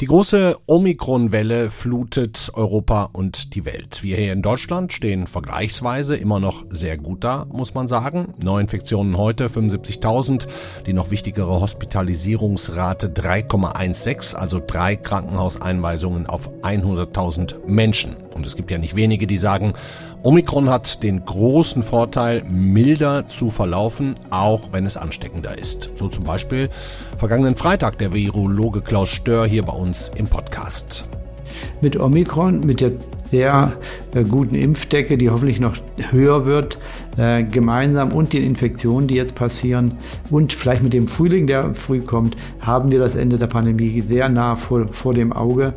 Die große Omikron-Welle flutet Europa und die Welt. Wir hier in Deutschland stehen vergleichsweise immer noch sehr gut da, muss man sagen. Neuinfektionen heute 75.000, die noch wichtigere Hospitalisierungsrate 3,16, also drei Krankenhauseinweisungen auf 100.000 Menschen. Und es gibt ja nicht wenige, die sagen, Omikron hat den großen Vorteil, milder zu verlaufen, auch wenn es ansteckender ist. So zum Beispiel vergangenen Freitag der Virologe Klaus Stör hier bei uns im Podcast. Mit Omikron, mit der sehr äh, guten Impfdecke, die hoffentlich noch höher wird, äh, gemeinsam und den Infektionen, die jetzt passieren und vielleicht mit dem Frühling, der früh kommt, haben wir das Ende der Pandemie sehr nah vor, vor dem Auge.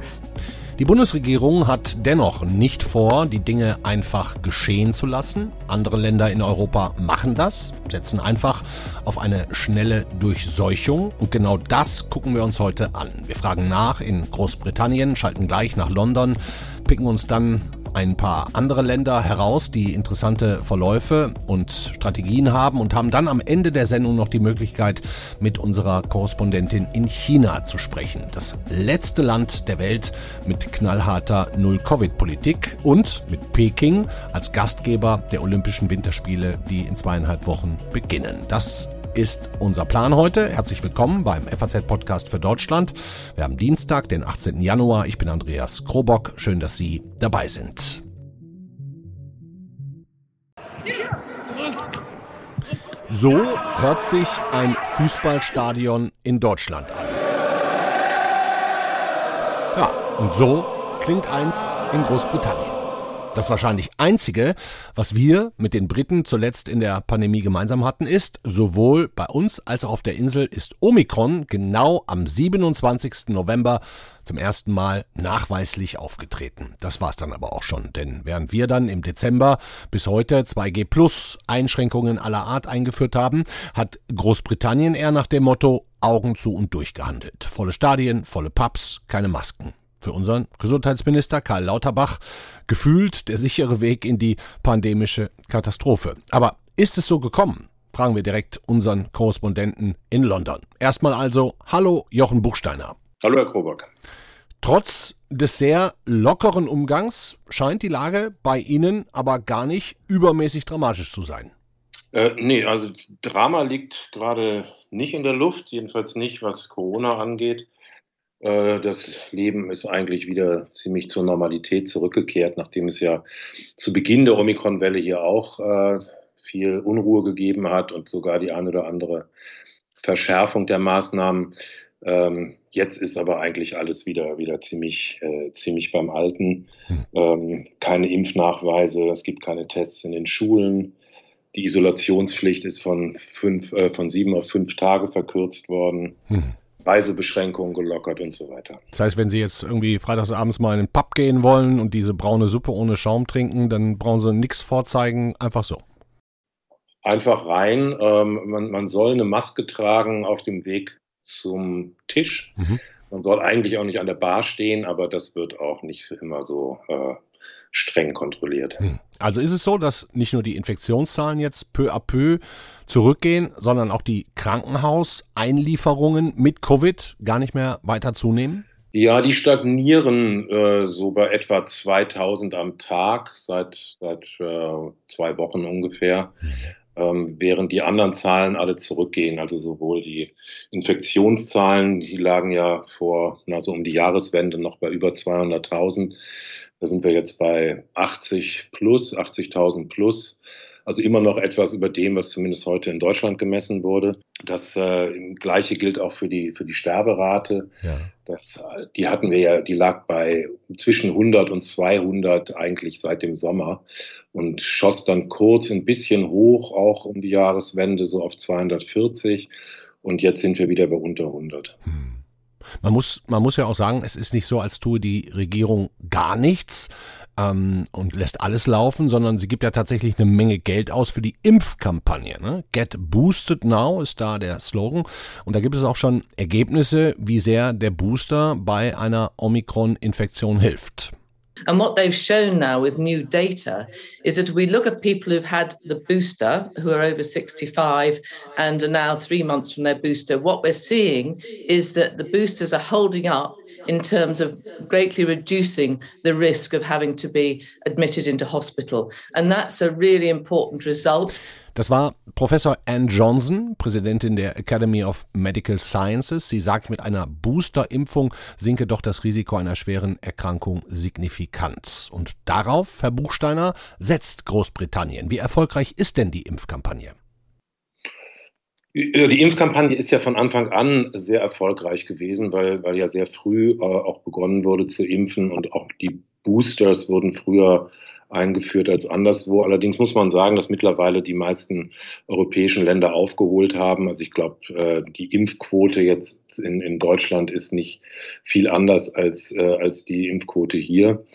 Die Bundesregierung hat dennoch nicht vor, die Dinge einfach geschehen zu lassen. Andere Länder in Europa machen das, setzen einfach auf eine schnelle Durchseuchung. Und genau das gucken wir uns heute an. Wir fragen nach in Großbritannien, schalten gleich nach London, picken uns dann ein paar andere Länder heraus, die interessante Verläufe und Strategien haben und haben dann am Ende der Sendung noch die Möglichkeit, mit unserer Korrespondentin in China zu sprechen. Das letzte Land der Welt mit knallharter Null-Covid-Politik und mit Peking als Gastgeber der Olympischen Winterspiele, die in zweieinhalb Wochen beginnen. Das ist unser Plan heute. Herzlich willkommen beim FAZ-Podcast für Deutschland. Wir haben Dienstag, den 18. Januar. Ich bin Andreas Krobock. Schön, dass Sie dabei sind. So hört sich ein Fußballstadion in Deutschland an. Ja, und so klingt eins in Großbritannien. Das wahrscheinlich einzige, was wir mit den Briten zuletzt in der Pandemie gemeinsam hatten, ist, sowohl bei uns als auch auf der Insel ist Omikron genau am 27. November zum ersten Mal nachweislich aufgetreten. Das war es dann aber auch schon, denn während wir dann im Dezember bis heute 2G Plus Einschränkungen aller Art eingeführt haben, hat Großbritannien eher nach dem Motto Augen zu und durchgehandelt. Volle Stadien, volle Pubs, keine Masken für unseren Gesundheitsminister Karl Lauterbach gefühlt der sichere Weg in die pandemische Katastrophe. Aber ist es so gekommen? Fragen wir direkt unseren Korrespondenten in London. Erstmal also, hallo Jochen Buchsteiner. Hallo Herr Krobock. Trotz des sehr lockeren Umgangs scheint die Lage bei Ihnen aber gar nicht übermäßig dramatisch zu sein. Äh, nee, also Drama liegt gerade nicht in der Luft, jedenfalls nicht, was Corona angeht. Äh, das Leben ist eigentlich wieder ziemlich zur Normalität zurückgekehrt, nachdem es ja zu Beginn der Omikron-Welle hier auch äh, viel Unruhe gegeben hat und sogar die eine oder andere Verschärfung der Maßnahmen. Ähm, jetzt ist aber eigentlich alles wieder, wieder ziemlich, äh, ziemlich beim Alten. Hm. Ähm, keine Impfnachweise, es gibt keine Tests in den Schulen. Die Isolationspflicht ist von, fünf, äh, von sieben auf fünf Tage verkürzt worden. Hm. Reisebeschränkungen gelockert und so weiter. Das heißt, wenn Sie jetzt irgendwie freitagsabends mal in den Pub gehen wollen und diese braune Suppe ohne Schaum trinken, dann brauchen Sie nichts vorzeigen, einfach so. Einfach rein. Ähm, man, man, soll eine Maske tragen auf dem Weg zum Tisch. Mhm. Man soll eigentlich auch nicht an der Bar stehen, aber das wird auch nicht immer so äh, streng kontrolliert. Hm. Also ist es so, dass nicht nur die Infektionszahlen jetzt peu à peu zurückgehen, sondern auch die Krankenhauseinlieferungen mit Covid gar nicht mehr weiter zunehmen? Ja, die stagnieren äh, so bei etwa 2000 am Tag seit, seit äh, zwei Wochen ungefähr, mhm. ähm, während die anderen Zahlen alle zurückgehen. Also sowohl die Infektionszahlen, die lagen ja vor, na, so um die Jahreswende noch bei über 200.000. Da sind wir jetzt bei 80 plus, 80.000 plus. Also immer noch etwas über dem, was zumindest heute in Deutschland gemessen wurde. Das äh, Gleiche gilt auch für die, für die Sterberate. Ja. Das, die hatten wir ja, die lag bei zwischen 100 und 200 eigentlich seit dem Sommer und schoss dann kurz ein bisschen hoch, auch um die Jahreswende, so auf 240. Und jetzt sind wir wieder bei unter 100. Hm. Man muss, man muss ja auch sagen, es ist nicht so, als tue die Regierung gar nichts ähm, und lässt alles laufen, sondern sie gibt ja tatsächlich eine Menge Geld aus für die Impfkampagne. Ne? Get Boosted Now ist da der Slogan. Und da gibt es auch schon Ergebnisse, wie sehr der Booster bei einer Omikron-Infektion hilft. And what they've shown now with new data is that we look at people who've had the booster, who are over 65 and are now three months from their booster, what we're seeing is that the boosters are holding up in terms of greatly reducing the risk of having to be admitted into hospital. And that's a really important result. Das war Professor Ann Johnson, Präsidentin der Academy of Medical Sciences. Sie sagt, mit einer Boosterimpfung sinke doch das Risiko einer schweren Erkrankung signifikant. Und darauf, Herr Buchsteiner, setzt Großbritannien. Wie erfolgreich ist denn die Impfkampagne? Die Impfkampagne ist ja von Anfang an sehr erfolgreich gewesen, weil, weil ja sehr früh äh, auch begonnen wurde zu impfen und auch die Boosters wurden früher eingeführt als anderswo. Allerdings muss man sagen, dass mittlerweile die meisten europäischen Länder aufgeholt haben. Also ich glaube, äh, die Impfquote jetzt in, in Deutschland ist nicht viel anders als, äh, als die Impfquote hier.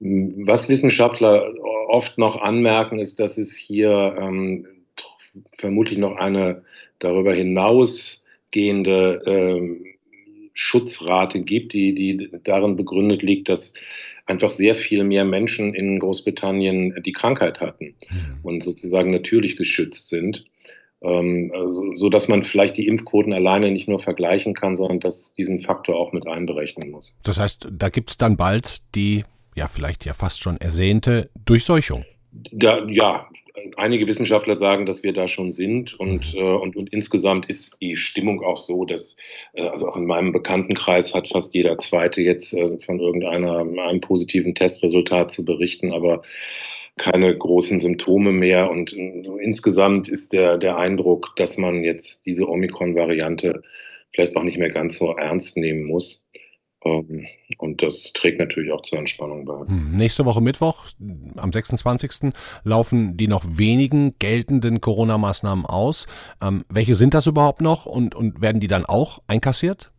Was Wissenschaftler oft noch anmerken, ist, dass es hier ähm, vermutlich noch eine darüber hinausgehende ähm, Schutzrate gibt, die, die darin begründet liegt, dass einfach sehr viel mehr Menschen in Großbritannien die Krankheit hatten mhm. und sozusagen natürlich geschützt sind. Ähm, also, so dass man vielleicht die Impfquoten alleine nicht nur vergleichen kann, sondern dass diesen Faktor auch mit einberechnen muss. Das heißt, da gibt es dann bald die, ja vielleicht ja fast schon ersehnte Durchseuchung. Da, ja, einige Wissenschaftler sagen, dass wir da schon sind und, mhm. äh, und, und insgesamt ist die Stimmung auch so, dass, äh, also auch in meinem Bekanntenkreis hat fast jeder Zweite jetzt äh, von irgendeiner einem positiven Testresultat zu berichten, aber keine großen Symptome mehr und äh, insgesamt ist der, der Eindruck, dass man jetzt diese Omikron-Variante vielleicht auch nicht mehr ganz so ernst nehmen muss. Ähm, und das trägt natürlich auch zur Entspannung bei. Hm, nächste Woche Mittwoch, am 26. laufen die noch wenigen geltenden Corona-Maßnahmen aus. Ähm, welche sind das überhaupt noch und, und werden die dann auch einkassiert?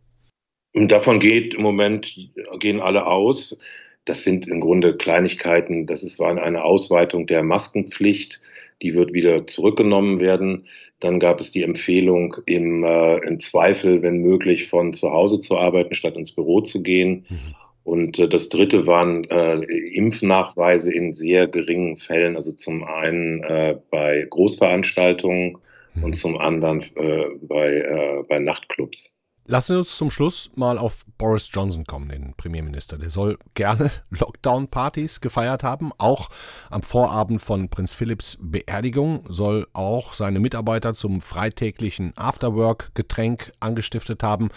Davon geht im Moment, gehen alle aus. Das sind im Grunde Kleinigkeiten. Das ist eine Ausweitung der Maskenpflicht. Die wird wieder zurückgenommen werden. Dann gab es die Empfehlung, im, äh, im Zweifel, wenn möglich, von zu Hause zu arbeiten, statt ins Büro zu gehen. Mhm. Und äh, das dritte waren äh, Impfnachweise in sehr geringen Fällen, also zum einen äh, bei Großveranstaltungen mhm. und zum anderen äh, bei, äh, bei Nachtclubs. Lassen Sie uns zum Schluss mal auf Boris Johnson kommen, den Premierminister. Der soll gerne Lockdown-Partys gefeiert haben. Auch am Vorabend von Prinz Philipps Beerdigung soll auch seine Mitarbeiter zum freitäglichen Afterwork-Getränk angestiftet haben.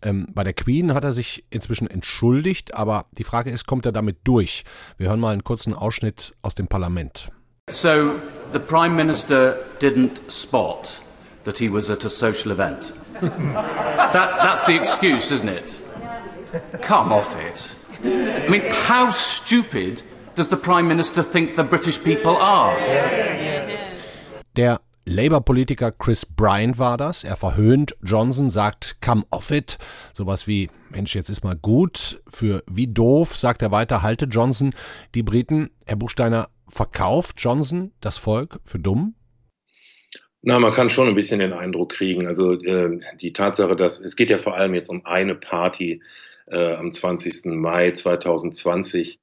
Ähm, bei der Queen hat er sich inzwischen entschuldigt, aber die Frage ist, kommt er damit durch? Wir hören mal einen kurzen Ausschnitt aus dem Parlament. So, the Prime Minister didn't spot that he was at a social event. that, that's the excuse, isn't it? Come off it. I mean, how stupid does the Prime Minister think the British people are? Der Labour-Politiker Chris Bryant war das. Er verhöhnt Johnson, sagt come off it. Sowas wie, Mensch, jetzt ist mal gut. Für wie doof, sagt er weiter, halte Johnson. Die Briten, Herr Buchsteiner, verkauft Johnson das Volk für dumm? Na, man kann schon ein bisschen den Eindruck kriegen. Also äh, die Tatsache, dass es geht ja vor allem jetzt um eine Party äh, am 20. Mai 2020,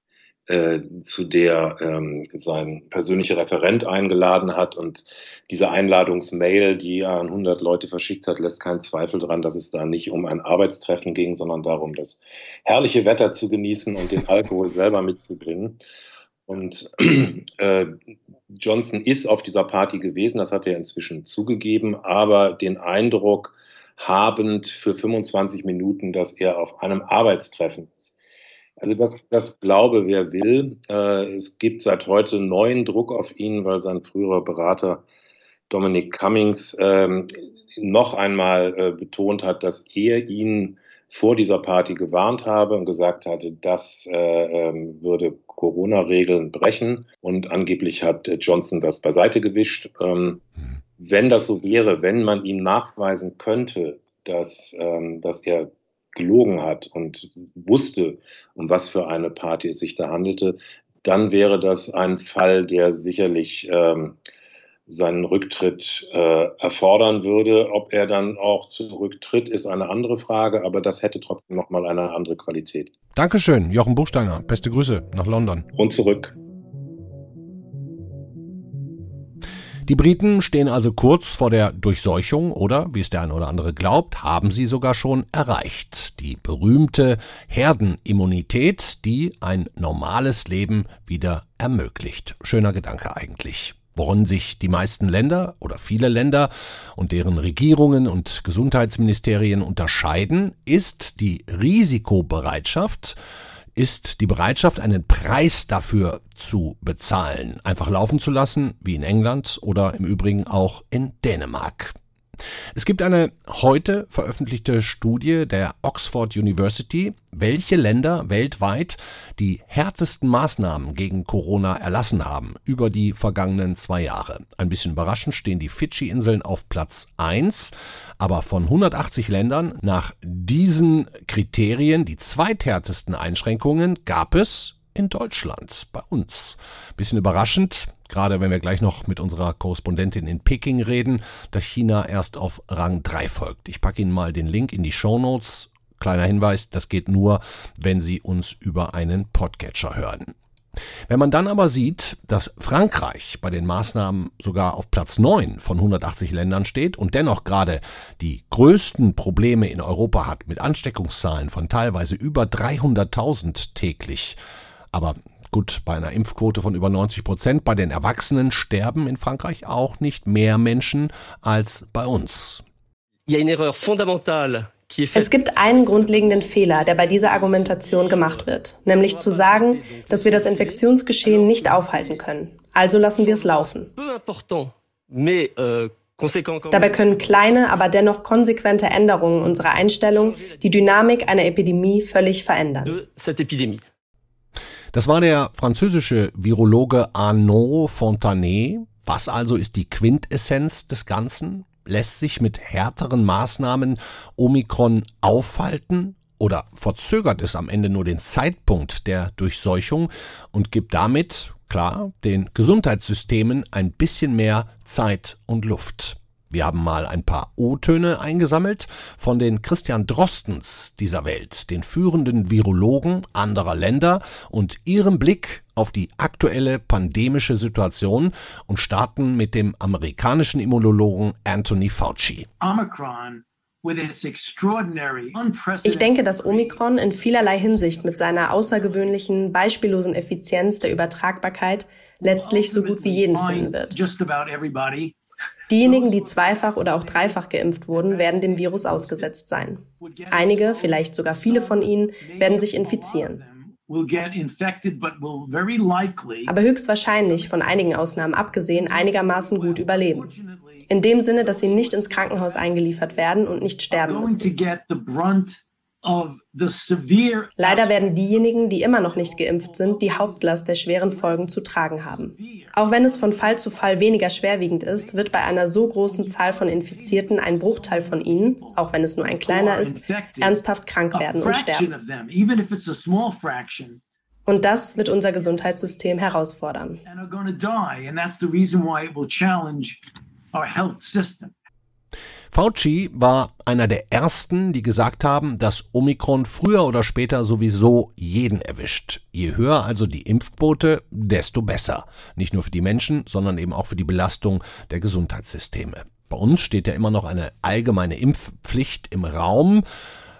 äh, zu der ähm, sein persönlicher Referent eingeladen hat. Und diese Einladungsmail, die er an 100 Leute verschickt hat, lässt keinen Zweifel daran, dass es da nicht um ein Arbeitstreffen ging, sondern darum, das herrliche Wetter zu genießen und den Alkohol selber mitzubringen. Und äh, Johnson ist auf dieser Party gewesen, das hat er inzwischen zugegeben, aber den Eindruck habend für 25 Minuten, dass er auf einem Arbeitstreffen ist. Also das, das glaube, wer will. Äh, es gibt seit heute neuen Druck auf ihn, weil sein früherer Berater Dominic Cummings ähm, noch einmal äh, betont hat, dass er ihn vor dieser Party gewarnt habe und gesagt hatte, das äh, ähm, würde Corona-Regeln brechen. Und angeblich hat Johnson das beiseite gewischt. Ähm, mhm. Wenn das so wäre, wenn man ihm nachweisen könnte, dass, ähm, dass er gelogen hat und wusste, um was für eine Party es sich da handelte, dann wäre das ein Fall, der sicherlich ähm, seinen Rücktritt äh, erfordern würde. Ob er dann auch zurücktritt, ist eine andere Frage, aber das hätte trotzdem nochmal eine andere Qualität. Dankeschön, Jochen Buchsteiner. Beste Grüße nach London. Und zurück. Die Briten stehen also kurz vor der Durchseuchung oder, wie es der eine oder andere glaubt, haben sie sogar schon erreicht. Die berühmte Herdenimmunität, die ein normales Leben wieder ermöglicht. Schöner Gedanke eigentlich. Worin sich die meisten Länder oder viele Länder und deren Regierungen und Gesundheitsministerien unterscheiden, ist die Risikobereitschaft, ist die Bereitschaft, einen Preis dafür zu bezahlen, einfach laufen zu lassen, wie in England oder im Übrigen auch in Dänemark. Es gibt eine heute veröffentlichte Studie der Oxford University, welche Länder weltweit die härtesten Maßnahmen gegen Corona erlassen haben über die vergangenen zwei Jahre. Ein bisschen überraschend stehen die Fidschi-Inseln auf Platz 1, aber von 180 Ländern nach diesen Kriterien die zweithärtesten Einschränkungen gab es in Deutschland, bei uns. Bisschen überraschend, gerade wenn wir gleich noch mit unserer Korrespondentin in Peking reden, da China erst auf Rang 3 folgt. Ich packe Ihnen mal den Link in die Show Notes. Kleiner Hinweis, das geht nur, wenn Sie uns über einen Podcatcher hören. Wenn man dann aber sieht, dass Frankreich bei den Maßnahmen sogar auf Platz 9 von 180 Ländern steht und dennoch gerade die größten Probleme in Europa hat mit Ansteckungszahlen von teilweise über 300.000 täglich, aber gut, bei einer Impfquote von über 90 Prozent bei den Erwachsenen sterben in Frankreich auch nicht mehr Menschen als bei uns. Es gibt einen grundlegenden Fehler, der bei dieser Argumentation gemacht wird, nämlich zu sagen, dass wir das Infektionsgeschehen nicht aufhalten können. Also lassen wir es laufen. Euh, Dabei können kleine, aber dennoch konsequente Änderungen unserer Einstellung die Dynamik einer Epidemie völlig verändern. Das war der französische Virologe Arnaud Fontanet. Was also ist die Quintessenz des Ganzen? Lässt sich mit härteren Maßnahmen Omikron aufhalten oder verzögert es am Ende nur den Zeitpunkt der Durchseuchung und gibt damit, klar, den Gesundheitssystemen ein bisschen mehr Zeit und Luft? Wir haben mal ein paar O-Töne eingesammelt von den Christian Drostens dieser Welt, den führenden Virologen anderer Länder und ihrem Blick auf die aktuelle pandemische Situation und starten mit dem amerikanischen Immunologen Anthony Fauci. Ich denke, dass Omikron in vielerlei Hinsicht mit seiner außergewöhnlichen, beispiellosen Effizienz der Übertragbarkeit letztlich so gut wie jeden finden wird. Diejenigen, die zweifach oder auch dreifach geimpft wurden, werden dem Virus ausgesetzt sein. Einige, vielleicht sogar viele von ihnen, werden sich infizieren. Aber höchstwahrscheinlich, von einigen Ausnahmen abgesehen, einigermaßen gut überleben. In dem Sinne, dass sie nicht ins Krankenhaus eingeliefert werden und nicht sterben müssen. Leider werden diejenigen, die immer noch nicht geimpft sind, die Hauptlast der schweren Folgen zu tragen haben. Auch wenn es von Fall zu Fall weniger schwerwiegend ist, wird bei einer so großen Zahl von Infizierten ein Bruchteil von ihnen, auch wenn es nur ein kleiner ist, ernsthaft krank werden und sterben. Und das wird unser Gesundheitssystem herausfordern. Fauci war einer der ersten, die gesagt haben, dass Omikron früher oder später sowieso jeden erwischt. Je höher also die Impfquote, desto besser. Nicht nur für die Menschen, sondern eben auch für die Belastung der Gesundheitssysteme. Bei uns steht ja immer noch eine allgemeine Impfpflicht im Raum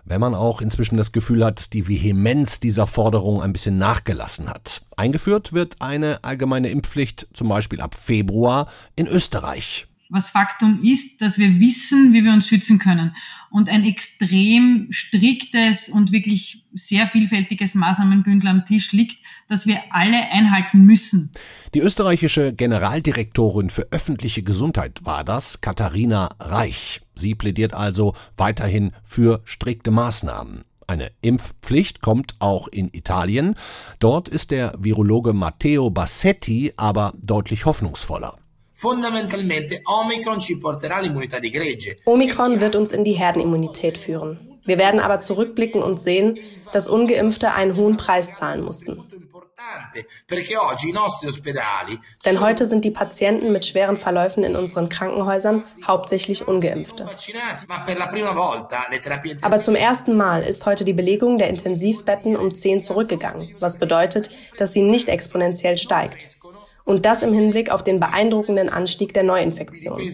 wenn man auch inzwischen das Gefühl hat, die Vehemenz dieser Forderung ein bisschen nachgelassen hat. Eingeführt wird eine allgemeine Impfpflicht zum Beispiel ab Februar in Österreich was Faktum ist, dass wir wissen, wie wir uns schützen können. Und ein extrem striktes und wirklich sehr vielfältiges Maßnahmenbündel am Tisch liegt, das wir alle einhalten müssen. Die österreichische Generaldirektorin für öffentliche Gesundheit war das, Katharina Reich. Sie plädiert also weiterhin für strikte Maßnahmen. Eine Impfpflicht kommt auch in Italien. Dort ist der Virologe Matteo Bassetti aber deutlich hoffnungsvoller. Fondamentalmente Omikron ci porterà l'immunità di gregge. Omikron wird uns in die Herdenimmunität führen. Wir werden aber zurückblicken und sehen, dass ungeimpfte einen hohen Preis zahlen mussten. Denn heute sind die Patienten mit schweren Verläufen in unseren Krankenhäusern hauptsächlich ungeimpfte. Aber zum ersten Mal ist heute die Belegung der Intensivbetten um 10 zurückgegangen, was bedeutet, dass sie nicht exponentiell steigt. Und das im Hinblick auf den beeindruckenden Anstieg der Neuinfektionen.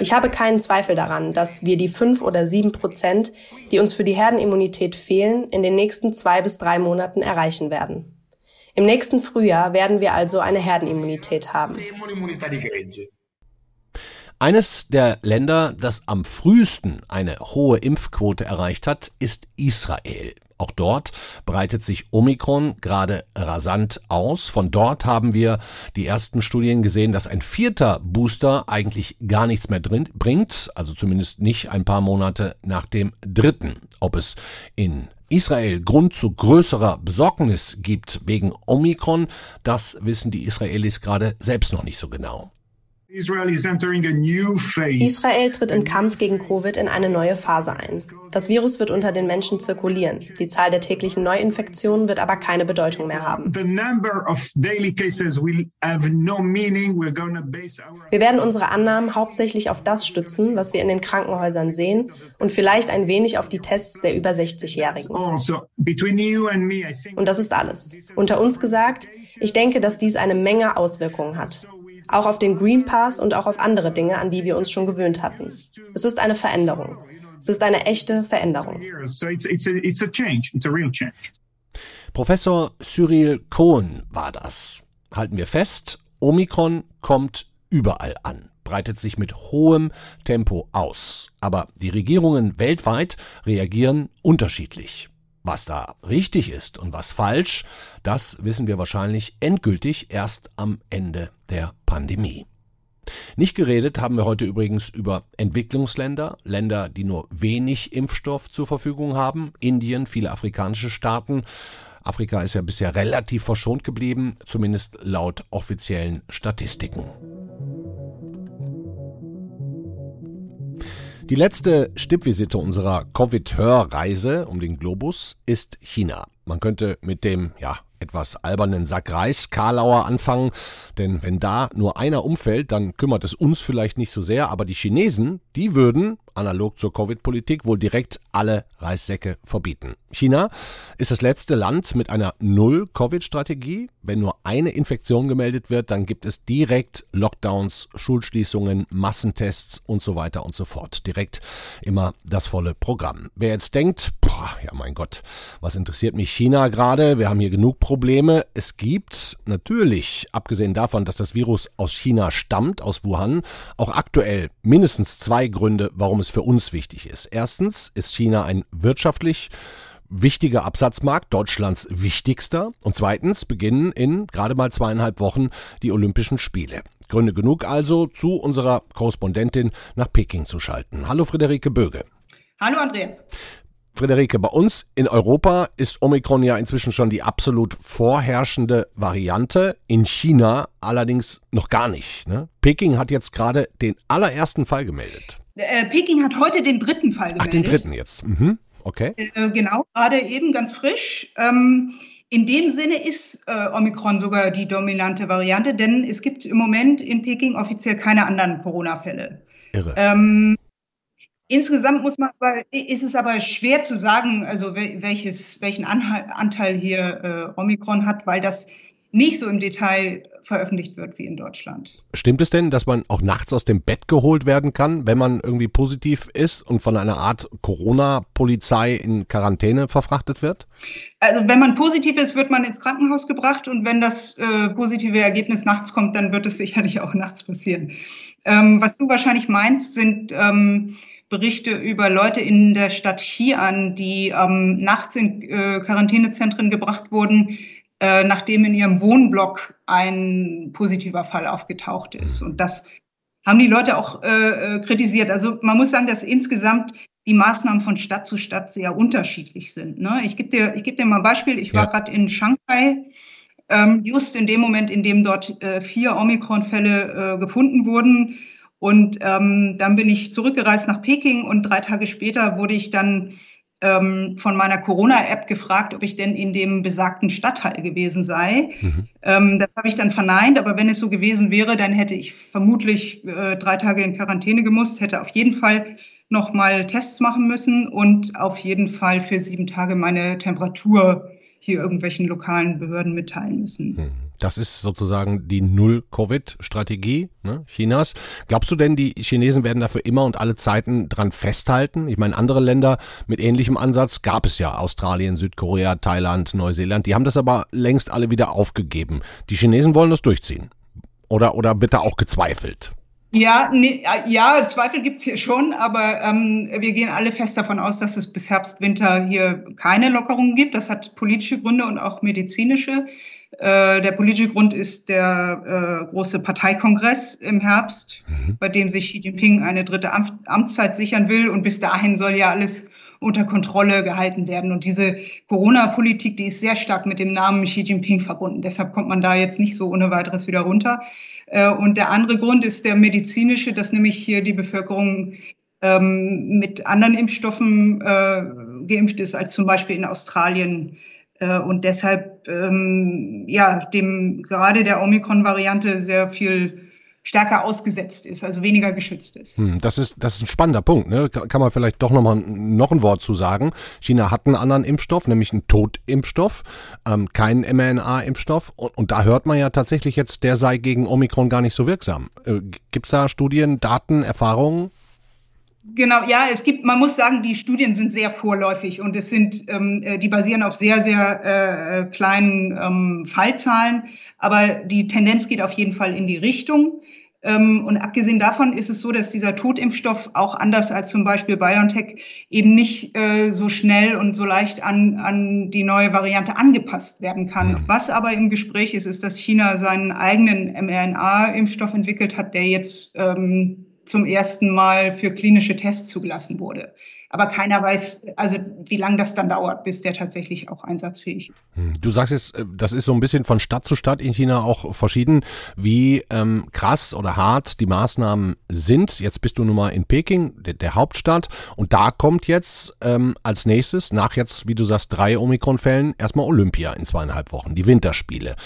Ich habe keinen Zweifel daran, dass wir die fünf oder sieben Prozent, die uns für die Herdenimmunität fehlen, in den nächsten zwei bis drei Monaten erreichen werden. Im nächsten Frühjahr werden wir also eine Herdenimmunität haben. Eines der Länder, das am frühesten eine hohe Impfquote erreicht hat, ist Israel. Auch dort breitet sich Omikron gerade rasant aus. Von dort haben wir die ersten Studien gesehen, dass ein vierter Booster eigentlich gar nichts mehr drin bringt, also zumindest nicht ein paar Monate nach dem dritten. Ob es in Israel Grund zu größerer Besorgnis gibt wegen Omikron, das wissen die Israelis gerade selbst noch nicht so genau. Israel tritt im Kampf gegen Covid in eine neue Phase ein. Das Virus wird unter den Menschen zirkulieren. Die Zahl der täglichen Neuinfektionen wird aber keine Bedeutung mehr haben. Wir werden unsere Annahmen hauptsächlich auf das stützen, was wir in den Krankenhäusern sehen und vielleicht ein wenig auf die Tests der über 60-Jährigen. Also, und das ist alles. Unter uns gesagt, ich denke, dass dies eine Menge Auswirkungen hat auch auf den Green Pass und auch auf andere Dinge, an die wir uns schon gewöhnt hatten. Es ist eine Veränderung. Es ist eine echte Veränderung. Professor Cyril Cohen war das. Halten wir fest, Omikron kommt überall an, breitet sich mit hohem Tempo aus. Aber die Regierungen weltweit reagieren unterschiedlich. Was da richtig ist und was falsch, das wissen wir wahrscheinlich endgültig erst am Ende der Pandemie. Nicht geredet haben wir heute übrigens über Entwicklungsländer, Länder, die nur wenig Impfstoff zur Verfügung haben, Indien, viele afrikanische Staaten. Afrika ist ja bisher relativ verschont geblieben, zumindest laut offiziellen Statistiken. Die letzte Stippvisite unserer Covid-Hörreise um den Globus ist China. Man könnte mit dem, ja, etwas albernen Sack Reis Karlauer anfangen, denn wenn da nur einer umfällt, dann kümmert es uns vielleicht nicht so sehr, aber die Chinesen, die würden, analog zur Covid-Politik, wohl direkt alle Reissäcke verbieten. China ist das letzte Land mit einer Null-Covid-Strategie. Wenn nur eine Infektion gemeldet wird, dann gibt es direkt Lockdowns, Schulschließungen, Massentests und so weiter und so fort. Direkt immer das volle Programm. Wer jetzt denkt, boah, ja mein Gott, was interessiert mich China gerade? Wir haben hier genug Probleme. Es gibt natürlich, abgesehen davon, dass das Virus aus China stammt, aus Wuhan, auch aktuell mindestens zwei Gründe, warum es für uns wichtig ist. Erstens ist China ein wirtschaftlich wichtiger Absatzmarkt, Deutschlands wichtigster. Und zweitens beginnen in gerade mal zweieinhalb Wochen die Olympischen Spiele. Gründe genug also, zu unserer Korrespondentin nach Peking zu schalten. Hallo Friederike Böge. Hallo Andreas. Friederike, bei uns in Europa ist Omikron ja inzwischen schon die absolut vorherrschende Variante. In China allerdings noch gar nicht. Ne? Peking hat jetzt gerade den allerersten Fall gemeldet. Äh, Peking hat heute den dritten Fall gemeldet. Ach, den dritten jetzt. Mhm. Okay. Äh, genau, gerade eben ganz frisch. Ähm, in dem Sinne ist äh, Omikron sogar die dominante Variante, denn es gibt im Moment in Peking offiziell keine anderen Corona-Fälle. Irre. Ähm, insgesamt muss man aber, ist es aber schwer zu sagen, also welches, welchen Anteil hier äh, Omikron hat, weil das nicht so im Detail veröffentlicht wird wie in Deutschland. Stimmt es denn, dass man auch nachts aus dem Bett geholt werden kann, wenn man irgendwie positiv ist und von einer Art Corona-Polizei in Quarantäne verfrachtet wird? Also wenn man positiv ist, wird man ins Krankenhaus gebracht und wenn das äh, positive Ergebnis nachts kommt, dann wird es sicherlich auch nachts passieren. Ähm, was du wahrscheinlich meinst, sind ähm, Berichte über Leute in der Stadt Xi'an, die ähm, nachts in äh, Quarantänezentren gebracht wurden, äh, nachdem in ihrem Wohnblock ein positiver Fall aufgetaucht ist. Und das haben die Leute auch äh, äh, kritisiert. Also man muss sagen, dass insgesamt die Maßnahmen von Stadt zu Stadt sehr unterschiedlich sind. Ne? Ich gebe dir, ich geb dir mal ein Beispiel. Ich war gerade in Shanghai, ähm, just in dem Moment, in dem dort äh, vier Omikron-Fälle äh, gefunden wurden. Und ähm, dann bin ich zurückgereist nach Peking und drei Tage später wurde ich dann ähm, von meiner Corona-App gefragt, ob ich denn in dem besagten Stadtteil gewesen sei. Mhm. Ähm, das habe ich dann verneint, aber wenn es so gewesen wäre, dann hätte ich vermutlich äh, drei Tage in Quarantäne gemusst, hätte auf jeden Fall nochmal Tests machen müssen und auf jeden Fall für sieben Tage meine Temperatur hier irgendwelchen lokalen Behörden mitteilen müssen. Mhm. Das ist sozusagen die Null-Covid-Strategie ne, Chinas. Glaubst du denn, die Chinesen werden dafür immer und alle Zeiten dran festhalten? Ich meine, andere Länder mit ähnlichem Ansatz gab es ja. Australien, Südkorea, Thailand, Neuseeland. Die haben das aber längst alle wieder aufgegeben. Die Chinesen wollen das durchziehen. Oder, oder wird da auch gezweifelt? Ja, nee, ja, Zweifel gibt's hier schon, aber ähm, wir gehen alle fest davon aus, dass es bis Herbst, Winter hier keine Lockerungen gibt. Das hat politische Gründe und auch medizinische. Äh, der politische Grund ist der äh, große Parteikongress im Herbst, mhm. bei dem sich Xi Jinping eine dritte Am Amtszeit sichern will. Und bis dahin soll ja alles unter Kontrolle gehalten werden. Und diese Corona-Politik, die ist sehr stark mit dem Namen Xi Jinping verbunden. Deshalb kommt man da jetzt nicht so ohne weiteres wieder runter. Äh, und der andere Grund ist der medizinische, dass nämlich hier die Bevölkerung ähm, mit anderen Impfstoffen äh, geimpft ist als zum Beispiel in Australien. Äh, und deshalb ähm, ja dem gerade der Omikron-Variante sehr viel stärker ausgesetzt ist, also weniger geschützt ist. Hm, das ist, das ist ein spannender Punkt. Ne? Kann man vielleicht doch noch mal noch ein Wort zu sagen. China hat einen anderen Impfstoff, nämlich einen Totimpfstoff, ähm, keinen mRNA-Impfstoff. Und, und, da hört man ja tatsächlich jetzt, der sei gegen Omikron gar nicht so wirksam. Äh, Gibt es da Studien, Daten, Erfahrungen? Genau, ja, es gibt, man muss sagen, die Studien sind sehr vorläufig und es sind, ähm, äh, die basieren auf sehr, sehr äh, kleinen ähm, Fallzahlen, aber die Tendenz geht auf jeden Fall in die Richtung. Ähm, und abgesehen davon ist es so, dass dieser Totimpfstoff auch anders als zum Beispiel BioNTech eben nicht äh, so schnell und so leicht an, an die neue Variante angepasst werden kann. Was aber im Gespräch ist, ist, dass China seinen eigenen mRNA-Impfstoff entwickelt hat, der jetzt ähm, zum ersten Mal für klinische Tests zugelassen wurde. Aber keiner weiß, also wie lange das dann dauert, bis der tatsächlich auch einsatzfähig ist. Hm, du sagst jetzt, äh, das ist so ein bisschen von Stadt zu Stadt in China auch verschieden, wie ähm, krass oder hart die Maßnahmen sind. Jetzt bist du nun mal in Peking, der, der Hauptstadt, und da kommt jetzt ähm, als nächstes, nach jetzt, wie du sagst, drei Omikron-Fällen, erstmal Olympia in zweieinhalb Wochen, die Winterspiele.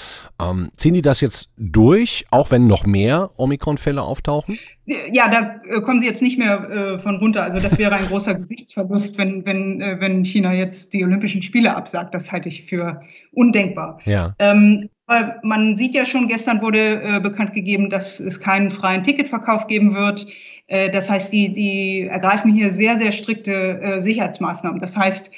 Ähm, ziehen die das jetzt durch, auch wenn noch mehr Omikron-Fälle auftauchen? Ja, da äh, kommen sie jetzt nicht mehr äh, von runter. Also das wäre ein großer Gesichtsverlust, wenn, wenn, äh, wenn China jetzt die Olympischen Spiele absagt. Das halte ich für undenkbar. Ja. Ähm, aber man sieht ja schon, gestern wurde äh, bekannt gegeben, dass es keinen freien Ticketverkauf geben wird. Äh, das heißt, die, die ergreifen hier sehr, sehr strikte äh, Sicherheitsmaßnahmen. Das heißt,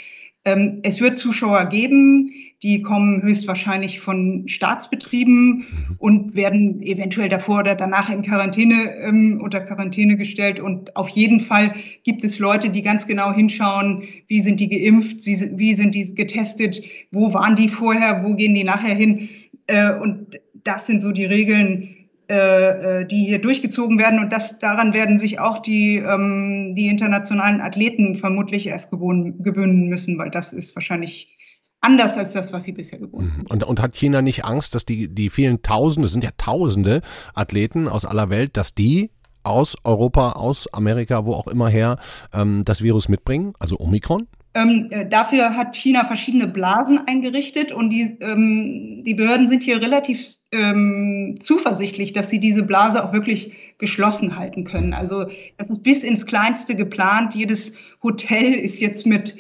ähm, es wird Zuschauer geben, die kommen höchstwahrscheinlich von Staatsbetrieben mhm. und werden eventuell davor oder danach in Quarantäne, ähm, unter Quarantäne gestellt. Und auf jeden Fall gibt es Leute, die ganz genau hinschauen, wie sind die geimpft, wie sind die getestet, wo waren die vorher, wo gehen die nachher hin. Äh, und das sind so die Regeln, äh, äh, die hier durchgezogen werden. Und das, daran werden sich auch die, ähm, die internationalen Athleten vermutlich erst gewöhnen müssen, weil das ist wahrscheinlich anders als das, was sie bisher gewohnt mhm. sind. Und, und hat China nicht Angst, dass die, die vielen Tausende, es sind ja Tausende Athleten aus aller Welt, dass die aus Europa, aus Amerika, wo auch immer her, ähm, das Virus mitbringen, also Omikron? Ähm, äh, dafür hat China verschiedene Blasen eingerichtet und die, ähm, die Behörden sind hier relativ ähm, zuversichtlich, dass sie diese Blase auch wirklich geschlossen halten können. Also das ist bis ins Kleinste geplant. Jedes Hotel ist jetzt mit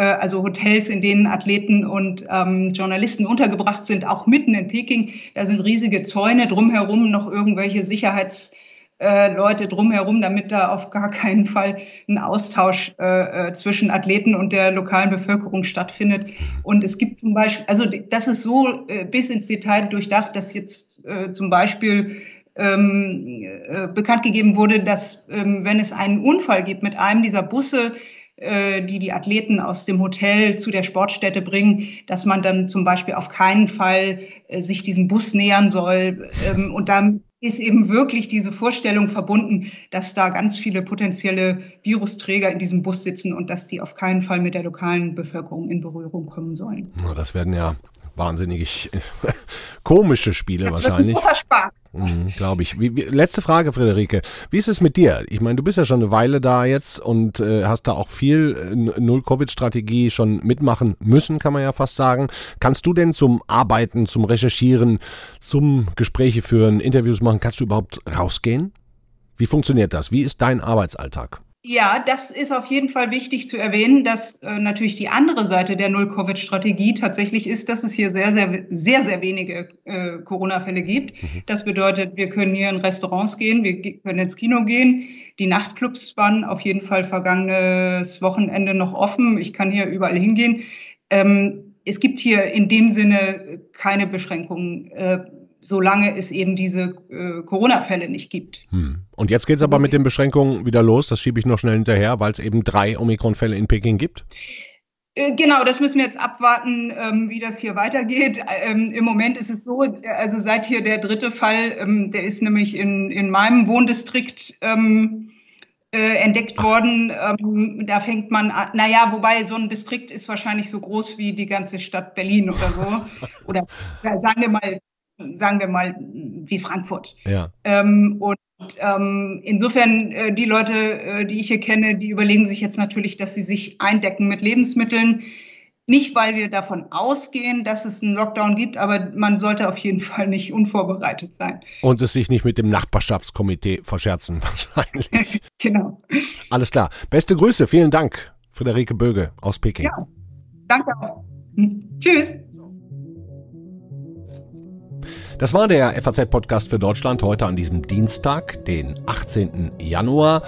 also Hotels, in denen Athleten und ähm, Journalisten untergebracht sind, auch mitten in Peking. Da sind riesige Zäune drumherum, noch irgendwelche Sicherheitsleute äh, drumherum, damit da auf gar keinen Fall ein Austausch äh, äh, zwischen Athleten und der lokalen Bevölkerung stattfindet. Und es gibt zum Beispiel, also das ist so äh, bis ins Detail durchdacht, dass jetzt äh, zum Beispiel ähm, äh, bekannt gegeben wurde, dass ähm, wenn es einen Unfall gibt mit einem dieser Busse, äh, die die Athleten aus dem Hotel zu der Sportstätte bringen, dass man dann zum Beispiel auf keinen Fall äh, sich diesem Bus nähern soll. Ähm, und dann ist eben wirklich diese Vorstellung verbunden, dass da ganz viele potenzielle Virusträger in diesem Bus sitzen und dass die auf keinen Fall mit der lokalen Bevölkerung in Berührung kommen sollen. Das werden ja wahnsinnig komische Spiele das wahrscheinlich. Großer Spaß. Mhm, Glaube ich. Wie, wie, letzte Frage, Friederike. Wie ist es mit dir? Ich meine, du bist ja schon eine Weile da jetzt und äh, hast da auch viel äh, Null-Covid-Strategie schon mitmachen müssen, kann man ja fast sagen. Kannst du denn zum Arbeiten, zum Recherchieren, zum Gespräche führen, Interviews machen, kannst du überhaupt rausgehen? Wie funktioniert das? Wie ist dein Arbeitsalltag? Ja, das ist auf jeden Fall wichtig zu erwähnen, dass äh, natürlich die andere Seite der Null-Covid-Strategie tatsächlich ist, dass es hier sehr, sehr, sehr, sehr wenige äh, Corona-Fälle gibt. Mhm. Das bedeutet, wir können hier in Restaurants gehen, wir können ins Kino gehen. Die Nachtclubs waren auf jeden Fall vergangenes Wochenende noch offen. Ich kann hier überall hingehen. Ähm, es gibt hier in dem Sinne keine Beschränkungen. Äh, solange es eben diese äh, Corona-Fälle nicht gibt. Hm. Und jetzt geht es aber mit den Beschränkungen wieder los. Das schiebe ich noch schnell hinterher, weil es eben drei Omikron-Fälle in Peking gibt. Äh, genau, das müssen wir jetzt abwarten, ähm, wie das hier weitergeht. Ähm, Im Moment ist es so, also seit hier der dritte Fall, ähm, der ist nämlich in, in meinem Wohndistrikt äh, entdeckt Ach. worden. Ähm, da fängt man an, naja, wobei so ein Distrikt ist wahrscheinlich so groß wie die ganze Stadt Berlin oder so. oder sagen wir mal sagen wir mal, wie Frankfurt. Ja. Ähm, und ähm, insofern, äh, die Leute, äh, die ich hier kenne, die überlegen sich jetzt natürlich, dass sie sich eindecken mit Lebensmitteln. Nicht, weil wir davon ausgehen, dass es einen Lockdown gibt, aber man sollte auf jeden Fall nicht unvorbereitet sein. Und es sich nicht mit dem Nachbarschaftskomitee verscherzen, wahrscheinlich. genau. Alles klar. Beste Grüße, vielen Dank, Friederike Böge aus Peking. Ja, danke auch. Hm. Tschüss. Das war der FAZ-Podcast für Deutschland heute an diesem Dienstag, den 18. Januar.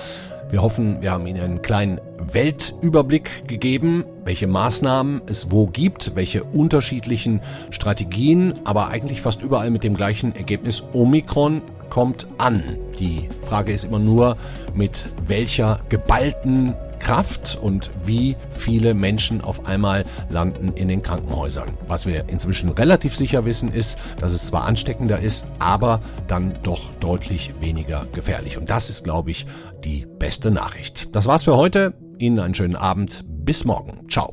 Wir hoffen, wir haben Ihnen einen kleinen Weltüberblick gegeben, welche Maßnahmen es wo gibt, welche unterschiedlichen Strategien, aber eigentlich fast überall mit dem gleichen Ergebnis. Omikron kommt an. Die Frage ist immer nur, mit welcher geballten Kraft und wie viele Menschen auf einmal landen in den Krankenhäusern. Was wir inzwischen relativ sicher wissen, ist, dass es zwar ansteckender ist, aber dann doch deutlich weniger gefährlich. Und das ist, glaube ich, die beste Nachricht. Das war's für heute. Ihnen einen schönen Abend. Bis morgen. Ciao.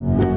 you